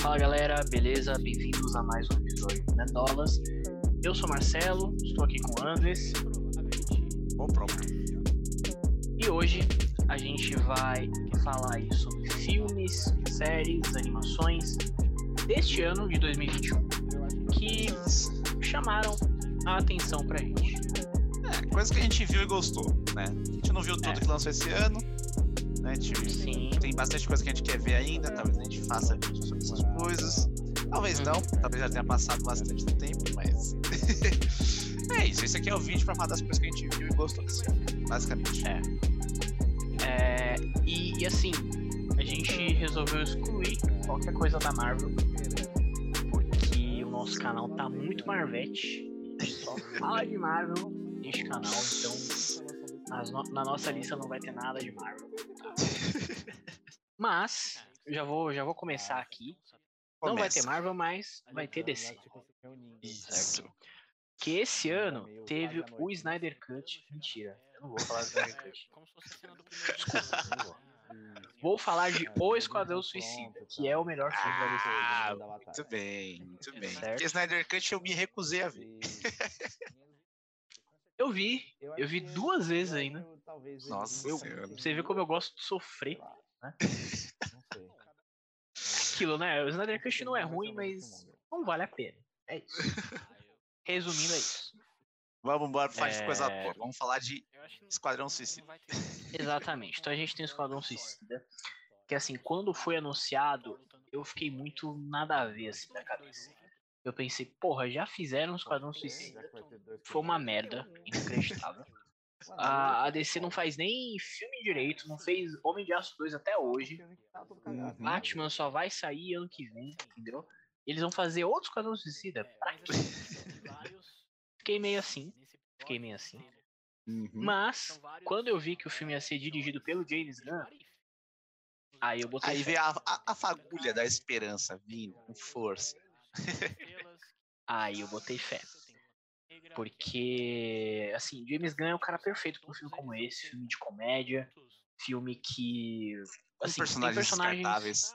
Fala galera, beleza? Bem-vindos a mais um episódio do Mendolas. Eu sou Marcelo, estou aqui com o Andres. Bom, pronto. E hoje a gente vai falar aí sobre filmes, séries, animações deste ano de 2021 que chamaram a atenção pra gente. É, coisa que a gente viu e gostou, né? A gente não viu tudo É. que lançou esse ano, né? Gente Sim. tem bastante coisa que a gente quer ver ainda, talvez a gente faça vídeo sobre essas coisas. Talvez Uhum. não, talvez já tenha passado bastante tempo, mas. é isso, esse aqui é o vídeo pra falar das coisas que a gente viu e gostou desse ano, basicamente. É. É, e, e assim, a gente resolveu excluir qualquer coisa da Marvel, porque o nosso canal tá muito Marvete. A gente só fala de Marvel neste canal, então no- na nossa lista não vai ter nada de Marvel. tá? Mas, já vou, já vou começar aqui. Não vai ter Começa. Marvel, mas vai ter DC. Isso. Que esse ano teve o Snyder Cut. Mentira, eu não vou falar do Snyder Cut. Vou falar de O Esquadrão Suicida, que é o melhor filme da DC. Ah, muito bem, muito bem. Certo. Porque Snyder Cut eu me recusei a ver. Eu vi, eu vi duas vezes ainda. Nossa Eu-. Você vê como eu gosto de sofrer. Aquilo, né? O Snyder Cut não é ruim, mas não vale a pena. É isso. Resumindo, é isso. Vamos embora falar de coisa É. boa. Vamos falar de Esquadrão Suicida. Exatamente. Então a gente tem o Esquadrão Suicida. Que assim, quando foi anunciado, eu fiquei muito nada a ver assim da cabeça. Eu pensei, porra, já fizeram o Esquadrão Suicida. Foi uma merda, inacreditável. A, a DC não faz nem filme direito, não fez Homem de Aço 2 até hoje. Uhum. Batman só vai sair ano que vem, entendeu? Eles vão fazer outro Esquadrão Suicida? Pra quê? Fiquei meio assim. Fiquei meio assim. Uhum. Mas, quando eu vi que o filme ia ser dirigido pelo James Gunn, aí eu botei. Aí fé. vem a, a, a fagulha da esperança vindo com força. Aí eu botei fé. Porque, assim, James Gunn é o cara perfeito pra um filme como esse, filme de comédia, filme que. Assim, tem personagens descartáveis.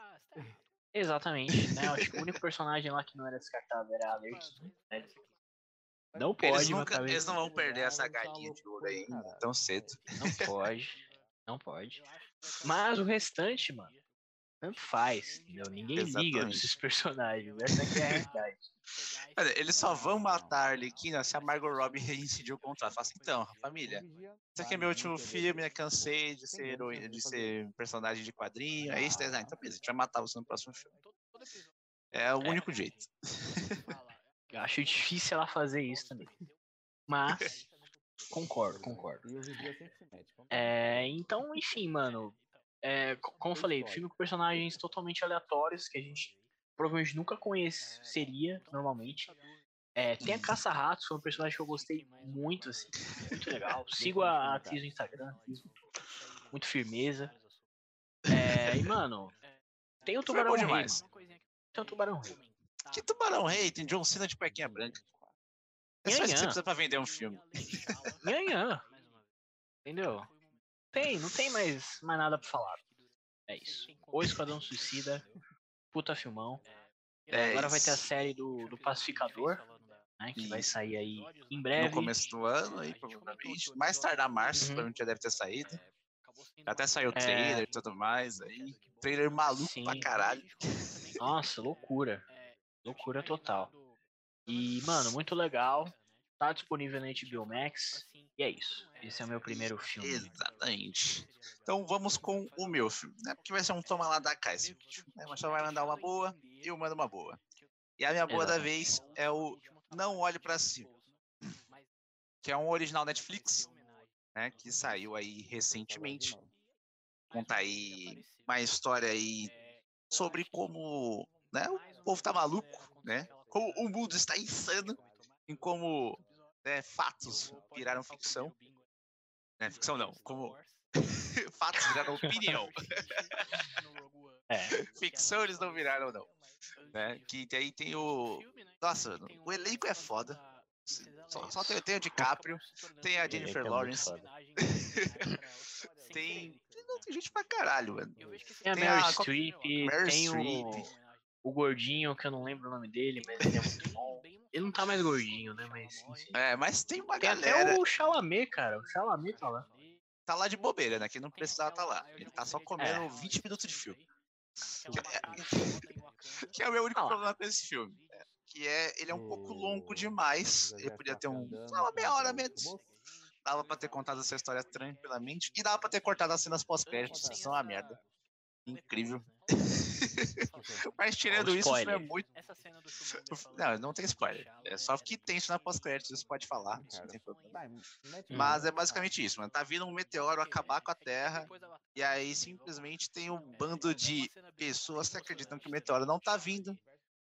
Exatamente, né? Eu acho que o único personagem lá que não era descartável era a Arlequina. Né? Não pode, Eles, meu nunca, cabeça. eles não vão perder essa galinha de ouro aí tão cedo. Não pode. Não pode. Mas o restante, mano, tanto faz, entendeu? Ninguém liga Exatamente. pra esses personagens. Essa é a realidade. Olha, eles só vão matar a Arlequina se a Margot Robbie reincidir o contrato. Fala assim, então, família, esse aqui é meu último filme, né? Cansei de ser heroína, de ser personagem de quadrinho. Aí você ah, então beleza, a gente vai matar você no próximo filme. É o É. único jeito. Eu acho difícil ela fazer isso também. Mas, concordo, concordo. É, então, enfim, mano. É, co- como eu falei, filme com personagens totalmente aleatórios que a gente provavelmente nunca conheceria normalmente. É, tem a Caça-Ratos, foi um personagem que eu gostei muito, assim, muito legal. Sigo a atriz no Instagram, muito, firmeza. É, e, mano, tem o Tubarão Rei. demais. Tem o Tubarão Rei. Que Tubarão Rei tem John Cena de cuequinha branca. É só isso que Nhanhã. você precisa pra vender um filme. Nhanhã. Entendeu? Tem, não tem mais, mais nada pra falar. É isso. O Esquadrão Suicida, puta filmão. É Agora vai ter a isso. série do, do Pacificador, né? Que vai Isso. sair aí em breve. No começo do ano aí, provavelmente. Mais tardar março, Uhum. provavelmente já deve ter saído. Até saiu o É. trailer e tudo mais aí. Trailer maluco Sim. pra caralho. Nossa, loucura. Loucura total. E, mano, muito legal. Tá disponível na HBO Max. E é isso. Esse é o meu primeiro filme. Exatamente. Então vamos com o meu filme, né? Porque vai ser um toma lá da vídeo. Né? Mas só vai mandar uma boa e eu mando uma boa. E a minha boa da vez é o Não Olhe Pra Cima. Que é um original Netflix, né? Que saiu aí recentemente. Conta aí uma história aí sobre como né, o povo tá maluco, né? Como o mundo está insano em como né, fatos viraram ficção. Né, ficção não, como fatos viraram opinião. É. ficção eles não viraram, não. Né? Que aí tem o. Nossa, mano, o elenco é foda. Só, só tem, tem o DiCaprio, tem a Jennifer é muito Lawrence, tem. Não, tem gente pra caralho, mano. Tem a Tem Meryl Streep, Meryl tem o, Streep. O gordinho, que eu não lembro o nome dele, mas ele é muito bom. Ele não tá mais gordinho, né? Mas enfim. É, mas tem uma Tem galera. até o Chalamet, cara. O Chalamet tá lá. Tá lá de bobeira, né? Que não precisava estar lá. Ele tá só comendo 20 minutos de filme. Que é, que é o meu único Ah problema com esse filme. é, Que é, ele é um pouco longo demais. Ele podia ter um, uma meia hora menos. Dava pra ter contado essa história tranquilamente. E dava pra ter cortado as cenas pós-créditos, que são uma merda. Incrível. Mas tirando isso, o filme é spoiler. muito. Essa cena do Não, não tem spoiler. É só que tem isso na pós-créditos, isso pode falar. isso. Mas é basicamente isso, mano. Tá vindo um meteoro acabar com a Terra. E aí simplesmente tem um bando de pessoas que acreditam que o meteoro não tá vindo.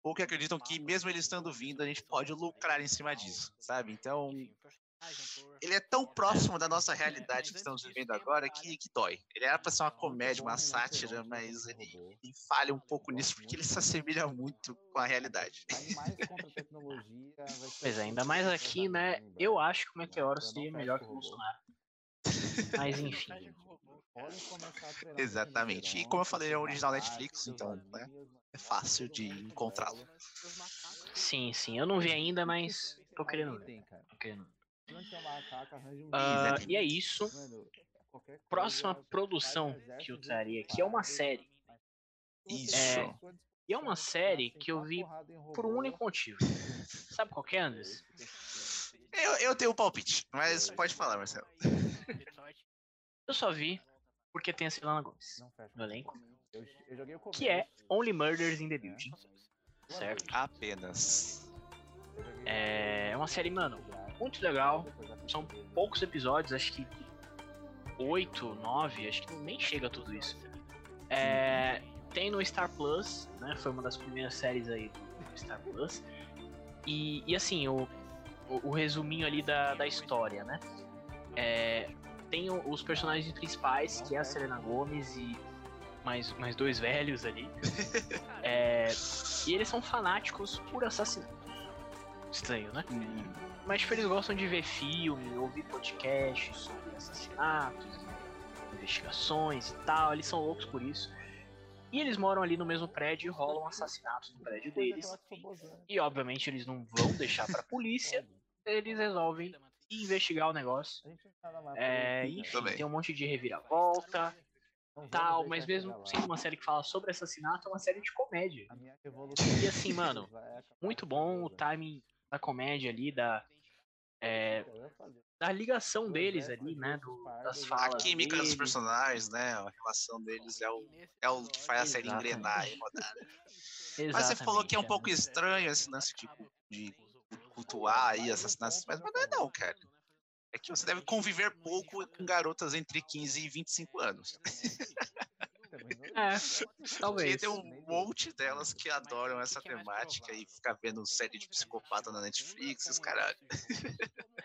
Ou que acreditam que mesmo ele estando vindo, a gente pode lucrar em cima disso, sabe? Então, ele é tão próximo da nossa realidade que estamos vivendo agora que, que dói. Ele era pra ser uma comédia, uma sátira, mas ele, ele falha um pouco nisso porque ele se assemelha muito com a realidade. Pois é, ainda mais aqui, né? Eu acho que o Meteoro seria melhor que o Bolsonaro. Mas enfim. Exatamente. E como eu falei, ele é um original Netflix, então né, é fácil de encontrá-lo. Sim, sim. Eu não vi ainda, mas tô querendo ver. Tô querendo ver. Exatamente. e é isso. Próxima produção que eu traria aqui é uma série. Isso. É, E é uma série que eu vi por um único motivo. Sabe qual que é, Anderson? Eu, eu tenho um palpite, mas pode falar, Marcelo. Eu só vi porque tem a Selena Gomes no elenco, que é Only Murders in the Building, certo? Apenas. É uma série, mano, muito legal. São poucos episódios, acho que oito, nove, acho que nem chega a tudo isso. É, tem no Star Plus, né? Foi uma das primeiras séries aí do Star Plus. E, e assim, o, o, o resuminho ali da, da história, né? É, tem os personagens principais, que é a Selena Gomes e mais, mais dois velhos ali. É, e eles são fanáticos por assassinato. Estranho, né? Mas tipo, eles gostam de ver filme, ouvir podcast sobre assassinatos, investigações e tal. Eles são loucos por isso. E eles moram ali no mesmo prédio e rolam assassinatos no prédio deles. E obviamente eles não vão deixar pra polícia. Eles resolvem investigar o negócio. É, enfim, Também. tem um monte de reviravolta, tal, mas mesmo sendo uma série que fala sobre assassinato, é uma série de comédia. E assim, mano, Muito bom o timing da comédia ali, da, é, da ligação deles ali, né? Do, das A falas. química dos personagens, né? A relação deles é o, é o que faz a série Exatamente. engrenar e rodar. Mas você falou que é um né? pouco estranho esse lance de, de cultuar aí assassinatos, mas não é não, cara. É que você deve conviver pouco com garotas entre 15 e 25 anos. É, Porque talvez. tem um monte delas que adoram essa temática e ficar vendo série de psicopata na Netflix, os caralho.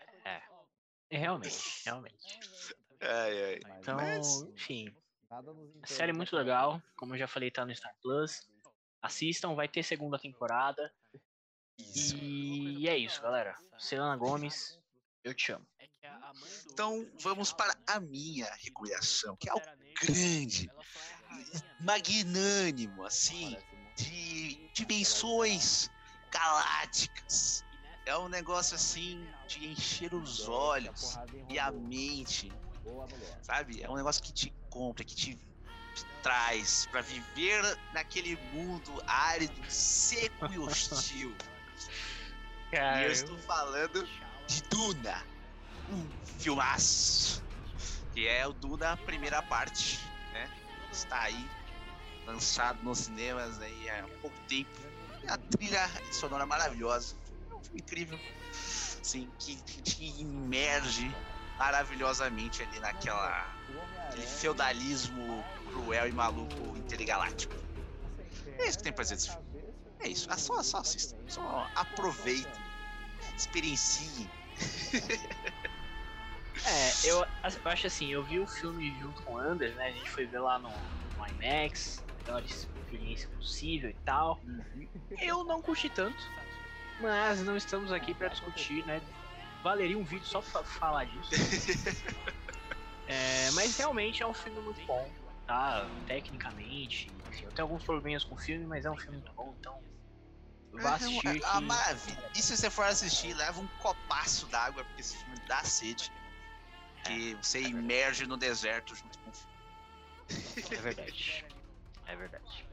É, realmente, realmente. Ai, ai. Então, Mas- enfim, série muito legal. Como eu já falei, tá no Star Plus. Assistam, vai ter segunda temporada. Isso. E é isso, galera. Selena Gomes, eu te amo. Então vamos para a minha recomendação, que é algo grande, magnânimo, assim, de dimensões galácticas. É um negócio assim de encher os olhos e a mente, sabe? É um negócio que te compra, que te, traz pra viver naquele mundo árido, seco e hostil. E eu estou falando de Duna, um filmaço, que é o Duna primeira parte, né? Está aí, lançado nos cinemas aí há pouco tempo. A trilha sonora maravilhosa, é um filme incrível, assim, que, te imerge maravilhosamente ali naquela feudalismo cruel e maluco intergaláctico. É isso que tem pra dizer desse filme. É isso, ah, só, só assistam, só aproveitem, experienciem. É, eu, eu acho assim, eu vi o filme junto com o Anders, né? A gente foi ver lá no, no IMAX, melhor experiência possível e tal. Eu não curti tanto, mas não estamos aqui pra discutir, né? Valeria um vídeo só pra falar disso. É, mas realmente é um filme muito bom. tá? Tecnicamente, enfim, eu tenho alguns problemas com o filme, mas é um filme muito bom, então vá assistir. É, que... E se você for assistir, leva um copaço d'água, porque esse filme dá sede. Que é, você é imerge no deserto junto com o filme. É verdade. É verdade.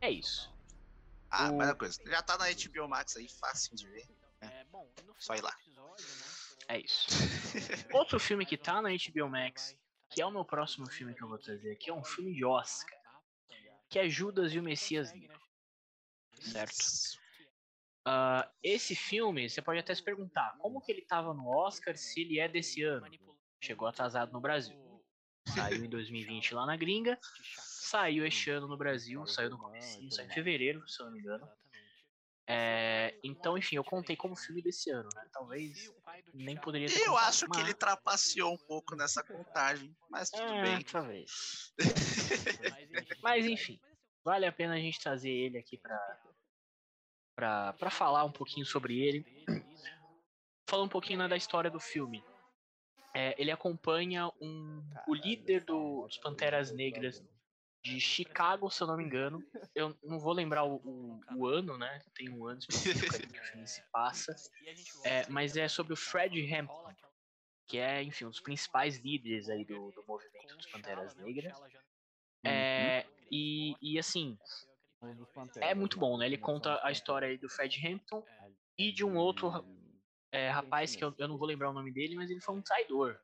É isso. Ah, o... mas uma coisa, já tá na HBO Max aí, fácil de ver. É. Só ir lá. É isso. Outro filme que tá na HBO Max, que é o meu próximo filme que eu vou trazer aqui, é um filme de Oscar, que é Judas e o Messias Negro. Certo? Uh, esse filme, você pode até se perguntar, como que ele tava no Oscar se ele é desse ano? Chegou atrasado no Brasil. Saiu em 2020 lá na gringa, saiu este ano no Brasil, saiu no começo, saiu em fevereiro, se eu não me engano. É, então, enfim, eu contei como filme desse ano, né? Talvez nem poderia ter. Eu contado, acho mas... que ele trapaceou um pouco nessa contagem, mas tudo é, bem. Talvez. mas enfim, vale a pena a gente trazer ele aqui pra, pra, pra falar um pouquinho sobre ele. Falar um pouquinho né, da história do filme. É, ele acompanha um, o líder do, dos Panteras Negras de Chicago, se eu não me engano. Eu não vou lembrar o, o, o ano, né? Tem um ano específico que o filme se passa. É, mas é sobre o Fred Hampton, que é, enfim, um dos principais líderes aí do, do movimento dos Panteras Negras. É, e, e assim, é muito bom, né? Ele conta a história aí do Fred Hampton e de um outro é, rapaz que eu, eu não vou lembrar o nome dele, mas ele foi um traidor.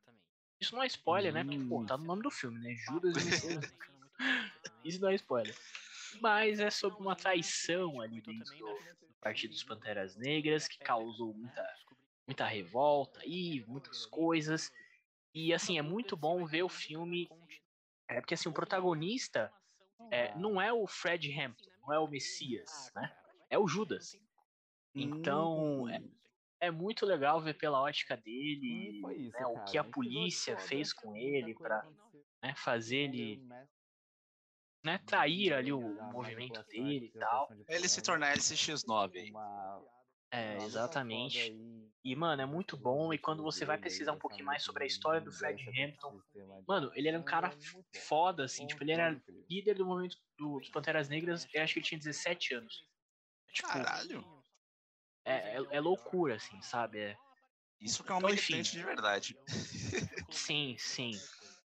Isso não é spoiler, né? Porque, pô, tá no nome do filme, né? Judas e Messias. Isso não é spoiler. Mas é sobre uma traição ali dentro do, do Partido dos Panteras Negras que causou muita, muita revolta e muitas coisas. E assim, é muito bom ver o filme. É porque assim, o protagonista é, não é o Fred Hampton, não é o Messias, né? É o Judas. Então, é, é muito legal ver pela ótica dele né, o que a polícia fez com ele para né, fazer ele né, trair ali o movimento dele e tal. Ele se tornar LCX9 aí. É, exatamente. E, mano, é muito bom. E quando você vai pesquisar um pouquinho mais sobre a história do Fred Hampton, mano, ele era um cara foda, assim. Tipo, ele era líder do movimento dos Panteras Negras, eu acho que ele tinha 17 anos. Tipo, Caralho! É, é, é loucura, assim, sabe? É... Isso que é um então, militante de verdade. Sim, sim.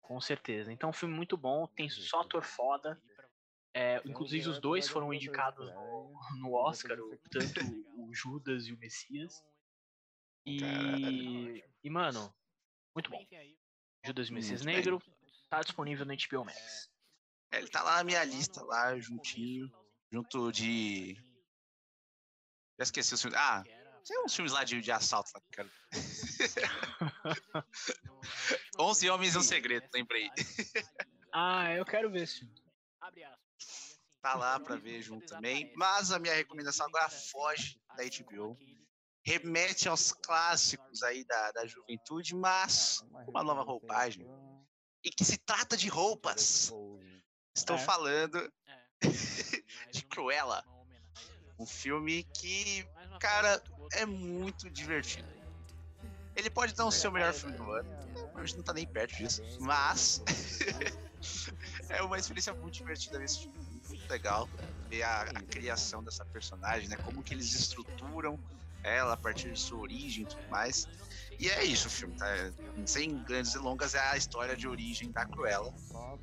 Com certeza. Então, um filme muito bom, tem só ator foda. É, inclusive, os dois foram indicados no, no Oscar, tanto o Judas e o Messias. E, e mano, muito bom. Judas e o Messias muito Negro bem. tá disponível no HBO Max. É, ele tá lá na minha lista, lá juntinho, junto de. Já esqueci os filmes. Ah, tem uns filmes lá de, de assalto lá quero. 11 Homens e um Segredo, lembrei. ah, eu quero ver esse filme. Tá lá pra ver junto também. Mas a minha recomendação agora foge da HBO. Remete aos clássicos aí da, da juventude, mas uma nova roupagem. E que se trata de roupas. Estou é. falando é. de Cruella. Um filme que, cara, é muito divertido. Ele pode não ser o melhor filme do ano, a gente não tá nem perto disso, mas é uma experiência muito divertida ver esse filme, muito legal ver a, a, criação dessa personagem, né? Como que eles estruturam ela a partir de sua origem e tudo mais. E é isso o filme, tá? Sem grandes delongas, é a história de origem da Cruella.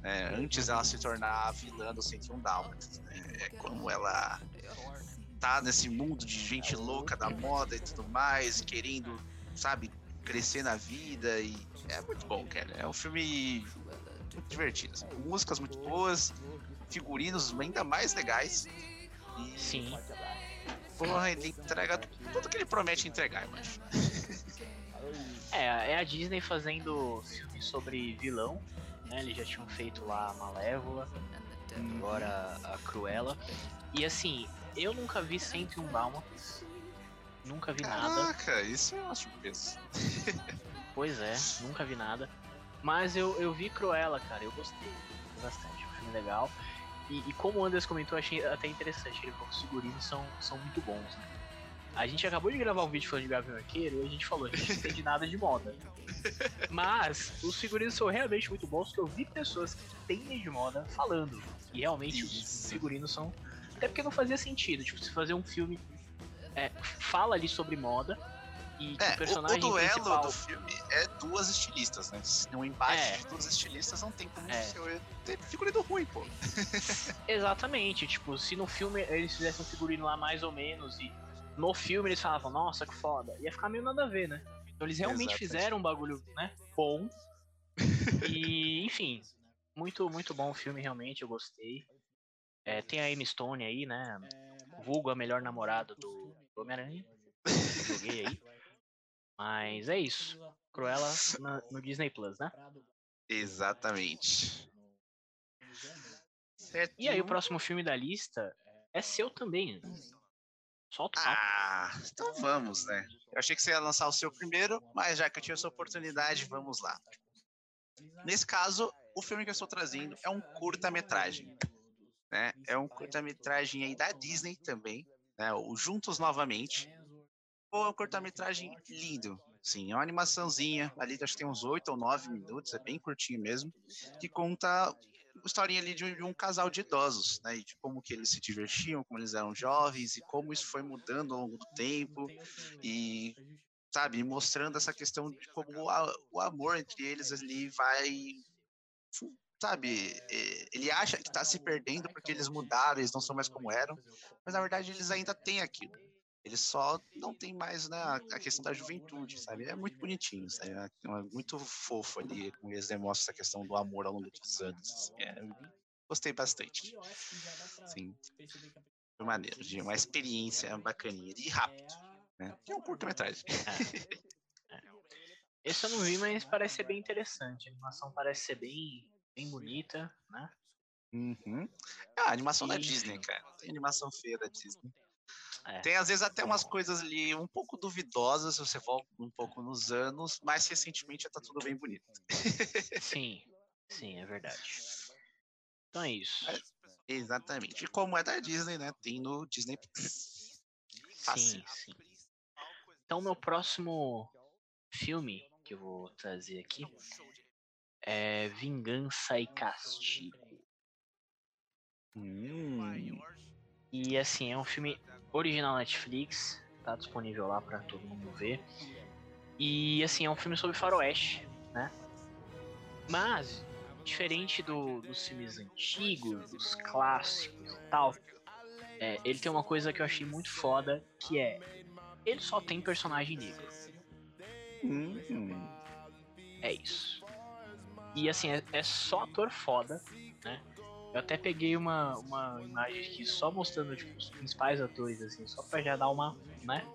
Né? Antes ela se tornar a vilã do 101 Dálmatas. Né? É como ela tá nesse mundo de gente louca da moda e tudo mais, querendo, sabe, crescer na vida e é muito bom, cara. É um filme muito divertido. Assim, músicas muito boas, figurinos ainda mais legais. E, Sim. Porra, ele entrega tudo que ele promete entregar, eu acho. É, é a Disney fazendo filme sobre vilão, né? Eles já tinham feito lá a Malévola, agora a Cruella. E assim, eu nunca vi 101 Dálmatas. Nunca vi Caraca, nada. Caraca, isso é uma surpresa. pois é, nunca vi nada. Mas eu, eu vi Cruella, cara, eu gostei. Bastante, um filme legal. E, e como o Anderson comentou, achei até interessante. Ele falou que os figurinos são, são muito bons, né? a gente acabou de gravar um vídeo falando de Gavião Arqueiro e a gente falou, a gente não entende nada de moda. Mas os figurinos são realmente muito bons, que eu vi pessoas que entendem de moda falando. E realmente Isso. os figurinos são. Até porque não fazia sentido. Tipo, se fazer um filme é, fala ali sobre moda, e é, o personagem o, o duelo principal... do filme é duas estilistas, né? Um embate é. de duas estilistas não tem como é. ser ter figurino ruim, pô. Exatamente, tipo, se no filme eles fizessem um figurino lá mais ou menos e no filme eles falavam, nossa, que foda, ia ficar meio nada a ver, né? Então eles realmente Exatamente. fizeram um bagulho, né, bom. e, enfim, muito, muito bom o filme, realmente, eu gostei. É, tem a Amy Stone aí, né? Vulgo a melhor namorada do, do Homem-Aranha. Joguei aí. Mas é isso. Cruella no, no Disney Plus, né? Exatamente. Certo. E aí, o próximo filme da lista é seu também. Solta o Ah, então vamos, né? Eu achei que você ia lançar o seu primeiro, mas já que eu tinha essa oportunidade, vamos lá. Nesse caso, o filme que eu estou trazendo é um curta-metragem. Né? É um curta-metragem aí da Disney também, né? o Juntos Novamente. Pô, é um curta-metragem lindo. Sim, é uma animaçãozinha, ali acho que tem uns oito ou nove minutos, é bem curtinho mesmo, que conta uma historinha ali de um, de um, casal de idosos, né, e de como que eles se divertiam, como eles eram jovens, e como isso foi mudando ao longo do tempo, e, sabe, mostrando essa questão de como a, o amor entre eles ali vai, sabe, ele acha que está se perdendo porque eles mudaram, eles não são mais como eram, mas na verdade eles ainda têm aquilo. Ele só não tem mais né, a questão da juventude, sabe? É muito bonitinho, sabe? É, é muito fofo ali, como eles demonstram essa questão do amor ao longo dos anos. Assim. É, gostei bastante. Sim. Foi maneiro, de uma experiência bacaninha e rápido. Né? É um curto-metragem. É. é. Esse eu não vi, mas parece ser bem interessante. A animação parece ser bem, bem bonita, né? Uhum. É a animação e... da Disney, cara. Tem animação feia da Disney. É. Tem às vezes até umas coisas ali um pouco duvidosas, se você volta um pouco nos anos, mas recentemente já tá tudo bem bonito. sim, sim, é verdade. Então é isso. É, exatamente. E como é da Disney, né? Tem no Disney Sim, sim. Então meu próximo filme que eu vou trazer aqui é Vingança e Castigo. Hum. E assim, é um filme original Netflix, tá disponível lá para todo mundo ver. E assim, é um filme sobre faroeste, né? Mas, diferente do, dos filmes antigos, dos clássicos e tal, é, ele tem uma coisa que eu achei muito foda, que é ele só tem personagem negro. Hum. É isso. E assim, é, é só ator foda, né? Eu até peguei uma, uma imagem aqui só mostrando tipo, os principais atores, assim, só pra já dar uma, né?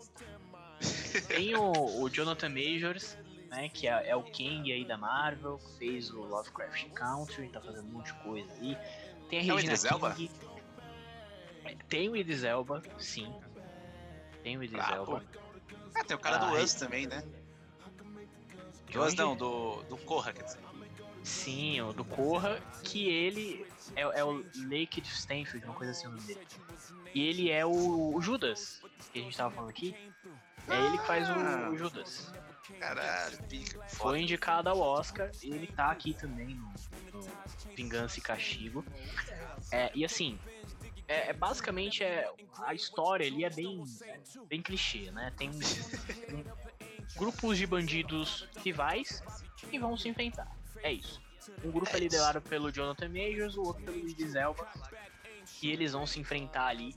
Tem o, o Jonathan Majors, né, que é, é, o King aí da Marvel, que fez o Lovecraft Country, tá fazendo um monte de coisa aí. Tem a é Regina King. É, tem o Idris Elba, sim. Tem o Idris ah, Elba. Ah, tem o cara ah, do Us também, né? Do Us não, do, do Corra, quer dizer. Sim, o do Corra, que ele é, é o Naked Stanfield, uma coisa assim o nome dele. E ele é o, o, Judas, que a gente tava falando aqui. É ele que faz o, o ah. Judas. Caralho, pica. Foi indicado ao Oscar, ele tá aqui também no, no Vingança e Castigo. É, e assim, é, é, basicamente é, a história ali é bem, bem clichê, né? Tem um, um, grupos de bandidos rivais que vão se enfrentar. É isso. Um grupo é, liderado pelo Jonathan Majors, o outro pelo Elba. E eles vão se enfrentar ali.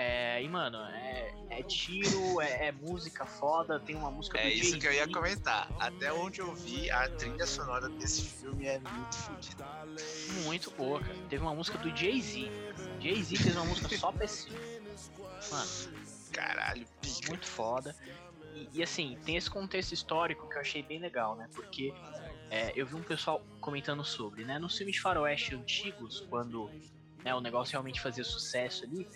É, e, mano, é, é tiro, é, é, música foda, tem uma música É isso que eu ia comentar. Até onde eu vi, a trilha sonora desse filme é muito fodida. Muito boa, cara. Teve uma música do Jay-Z. Jay-Z fez uma música só pra esse. Mano. Caralho, pica. Muito foda. E, e, assim, tem esse contexto histórico que eu achei bem legal, né? Porque é, eu vi um pessoal comentando sobre, né? Nos filmes de faroeste antigos, quando né, o negócio realmente fazia sucesso ali,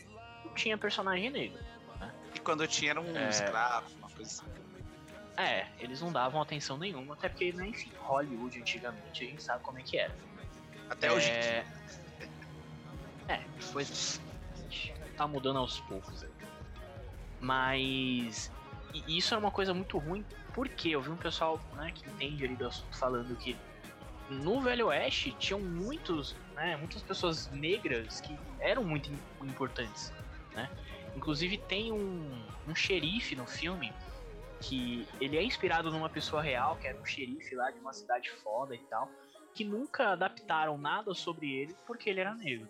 não tinha personagem negro. Né? E quando tinha era um é... escravo, uma coisa assim. É, eles não davam atenção nenhuma, até porque, né, enfim, Hollywood antigamente a gente sabe como é que era. Até é... hoje. É, pois tá mudando aos poucos. Mas e isso é uma coisa muito ruim, porque eu vi um pessoal né, que entende ali do assunto falando que no Velho Oeste tinham muitos, né, muitas pessoas negras que eram muito importantes, né? Inclusive tem um, um xerife no filme que ele é inspirado numa pessoa real, que era um xerife lá de uma cidade foda e tal, que nunca adaptaram nada sobre ele porque ele era negro.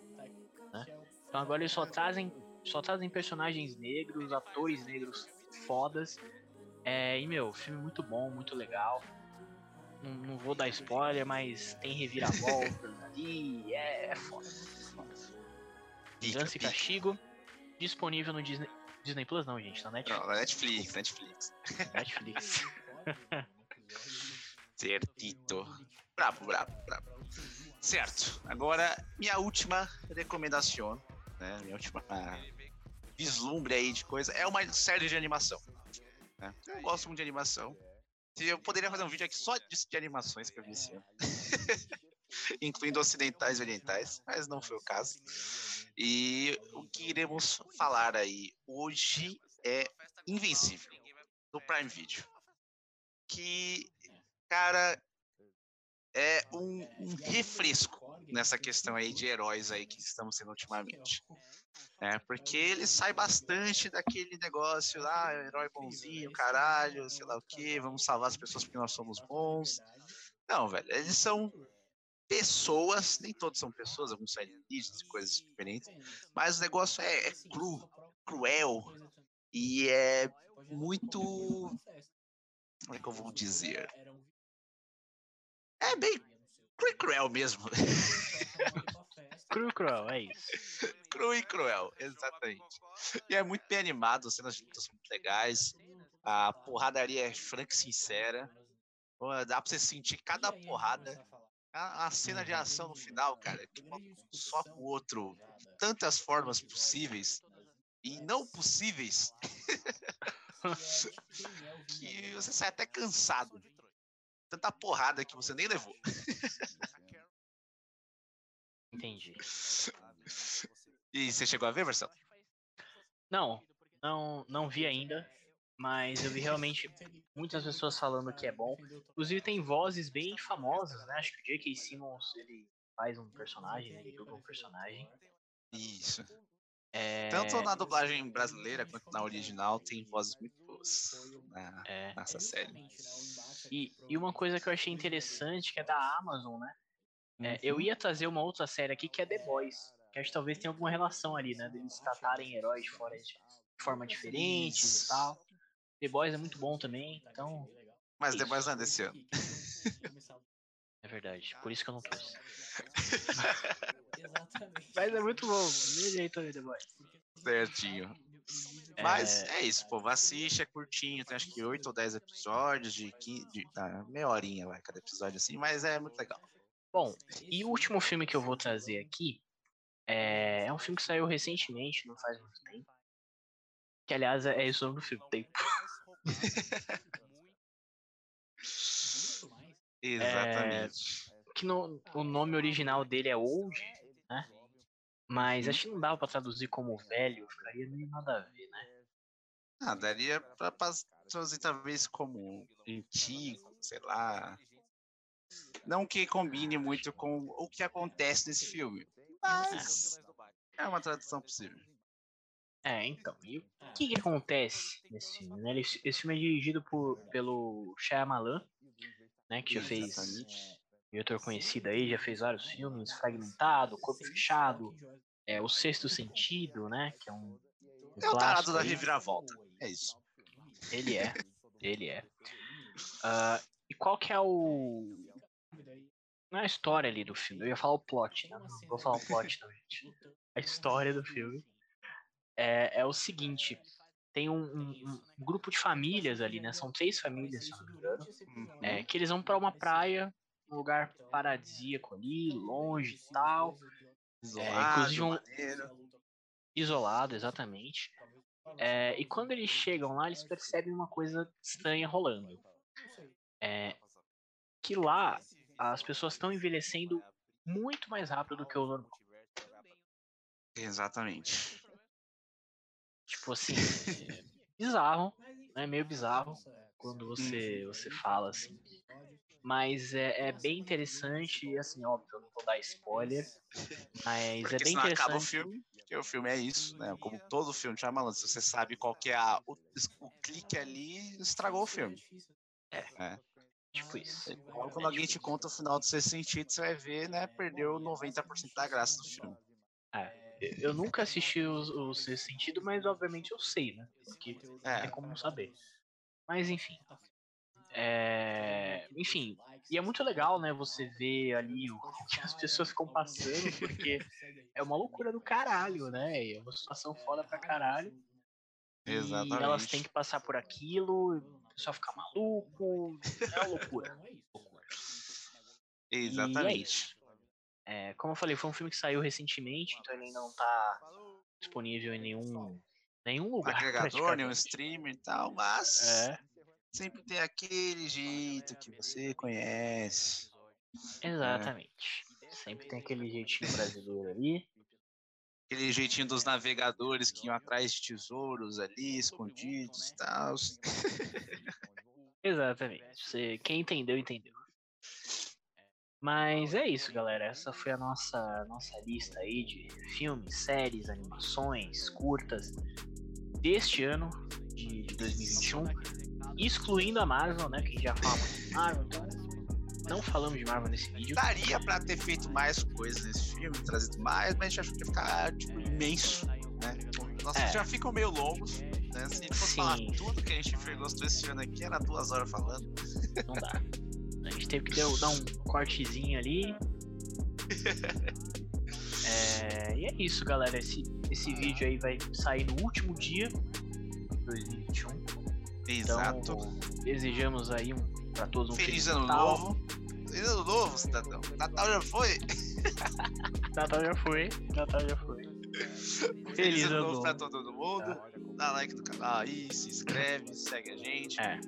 Né? Então agora eles só trazem, só trazem personagens negros, atores negros fodas. É, e meu, filme muito bom, muito legal. Não, não vou dar spoiler, mas tem reviravoltas ali. É, é foda. Vingança e Castigo. Disponível no Disney. Disney Plus não, gente, na Netflix. Não, na Netflix, Netflix. Netflix. Certito. Bravo, bravo, bravo. Certo. Agora, minha última recomendação, né? Minha última vislumbre aí de coisa é uma série de animação. Né? Eu gosto muito de animação. Eu poderia fazer um vídeo aqui só de, de animações que eu vi esse ano. Incluindo ocidentais e orientais, mas não foi o caso. E o que iremos falar aí hoje é Invencível, do Prime Video. Que, cara, é um, um, refresco nessa questão aí de heróis aí que estamos tendo ultimamente. É, porque ele sai bastante daquele negócio lá, herói bonzinho, caralho, sei lá o que, vamos salvar as pessoas porque nós somos bons. Não, velho, eles são pessoas, nem todos são pessoas, alguns são alienígenas e coisas diferentes, mas o negócio é, é cru, cruel e é muito. Como é que eu vou dizer? É bem cru cruel mesmo. cru e cruel, é isso. cru e cruel, exatamente. E é muito bem animado, as cenas de são muito legais. A porradaria é franca e sincera. Dá pra você sentir cada porrada a, a cena de ação no final, cara, que só com o outro, tantas formas possíveis e não possíveis, que você sai até cansado. Tanta porrada que você nem levou. Entendi. E você chegou a ver, Marcelo? Não, não, não vi ainda. Mas eu vi realmente muitas pessoas falando que é bom. Inclusive tem vozes bem famosas, né? Acho que o J.K. Simmons ele faz um personagem, ele dubla um personagem. Isso. É... Tanto na dublagem brasileira quanto na original tem vozes muito boas na, é... nessa série. E, e uma coisa que eu achei interessante que é da Amazon, né? É, eu uhum. ia trazer uma outra série aqui que é The Boys. Que acho que talvez tenha alguma relação ali, né? Deles tratarem heróis de, fora de forma diferente e tal. The Boys é muito bom também, então. Mas The Boys não é desse ano. É verdade, por isso que eu não trouxe. Mas é muito bom, do jeito também, The Boys. Certinho. Mas é... é isso, povo. Assiste, é curtinho, tem acho que 8 ou 10 episódios de, 15, de ah, meia horinha vai cada episódio assim, mas é muito legal. Bom, e o último filme que eu vou trazer aqui é, é um filme que saiu recentemente, não faz muito tempo. Que aliás é isso no filme, Tempo. Exatamente. É, que no, o nome original dele é Old, né? Mas acho que não dava pra traduzir como velho, ficaria meio nada a ver, né? Ah, daria pra traduzir talvez como antigo, sei lá. Não que combine muito com o que acontece nesse filme, mas é uma tradução possível. É, então. E o que, que acontece nesse filme? Né? Esse, filme é dirigido por, pelo Shyamalan, né? Que já fez diretor conhecido aí, já fez vários filmes, Fragmentado, Corpo Fechado, é, O Sexto Sentido, né? Que é um. um é o tarado da reviravolta. É isso. Ele é. ele é. Uh, e qual que é o. Não é a história ali do filme, eu ia falar o plot, né? Não vou falar o plot, não, gente. A história do filme é, é o seguinte: tem um, um, um, grupo de famílias ali, né? São três famílias, se não me engano, é, que eles vão para uma praia, um lugar paradisíaco ali, longe e tal. Isolado, é, inclusive um, isolado, exatamente. É, e quando eles chegam lá, eles percebem uma coisa estranha rolando. É, que lá as pessoas estão envelhecendo muito mais rápido do que o normal. Exatamente. Tipo assim, bizarro, é meio bizarro quando você, você fala assim. Mas é, é bem interessante, assim, óbvio, eu não vou dar spoiler, mas Porque é bem interessante. acaba o filme, porque o filme é isso, né? Como todo filme, já malandro, se você sabe qual que é a, o, o clique ali, estragou o filme. É. Tipo isso. Então, quando alguém te conta o final do seu sentido, você vai ver, né? Perdeu 90% da graça do filme. Eu- Eu nunca assisti o, o Sexto Sentido, mas obviamente eu sei, né? Porque não É. tem como não saber. Mas enfim. É, Enfim, e é muito legal, né? Você ver ali o que as pessoas ficam passando, porque é uma loucura do caralho, né? É uma situação foda pra caralho. E Exatamente. elas têm que passar por aquilo, pessoal fica maluco. É uma loucura. loucura. E é Exatamente. isso. É, como eu falei, foi um filme que saiu recentemente, então ele não tá disponível em nenhum, nenhum lugar. Agregador, nenhum streamer e tal, mas É, sempre tem aquele jeito que você conhece. exatamente. Sempre tem aquele jeitinho brasileiro ali. Aquele jeitinho dos navegadores que iam atrás de tesouros ali, escondidos e tal. Exatamente. Você, quem entendeu, entendeu. Mas é isso, galera. Essa foi a nossa, nossa lista aí de filmes, séries, animações, curtas deste ano de, de 2021. Excluindo a Marvel, né? Que a gente já fala muito de Marvel, então não falamos de Marvel nesse vídeo. Daria pra ter feito mais coisas nesse filme, trazido mais, mas a gente achou que ia ficar tipo, imenso, né? Nossos É. já ficam meio longos, né? Se a gente fosse falar Sim. tudo que a gente gostou esse ano aqui, era duas horas falando. Não dá. A gente teve que dar um cortezinho ali. É, e é isso, galera. Esse, esse vídeo aí vai sair no último dia de 2021. Exato. Então, desejamos aí um, pra todos um Feliz feliz, ano Natal. novo. Feliz ano novo, cidadão. Natal já foi. Natal já foi. Natal já foi. Feliz, ano ano novo pra novo. todo mundo. Dá like no canal aí, se inscreve, segue a gente. É.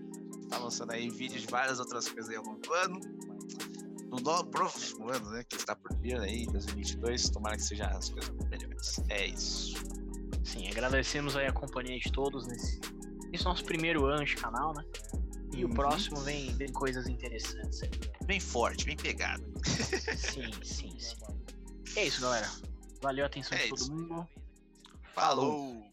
Tá lançando aí vídeos de várias outras coisas aí ao longo do ano. No no- próximo ano, né? Que está por vir aí, 2022. Tomara que sejam as coisas melhores. É isso. Sim, agradecemos aí a companhia de todos nesse, nesse nosso primeiro ano de canal, né? E Uhum. o próximo vem, vem coisas interessantes aí. Bem forte, bem pegado. Sim, sim, sim. É isso, galera. Valeu a atenção É de todo isso. mundo. Falou.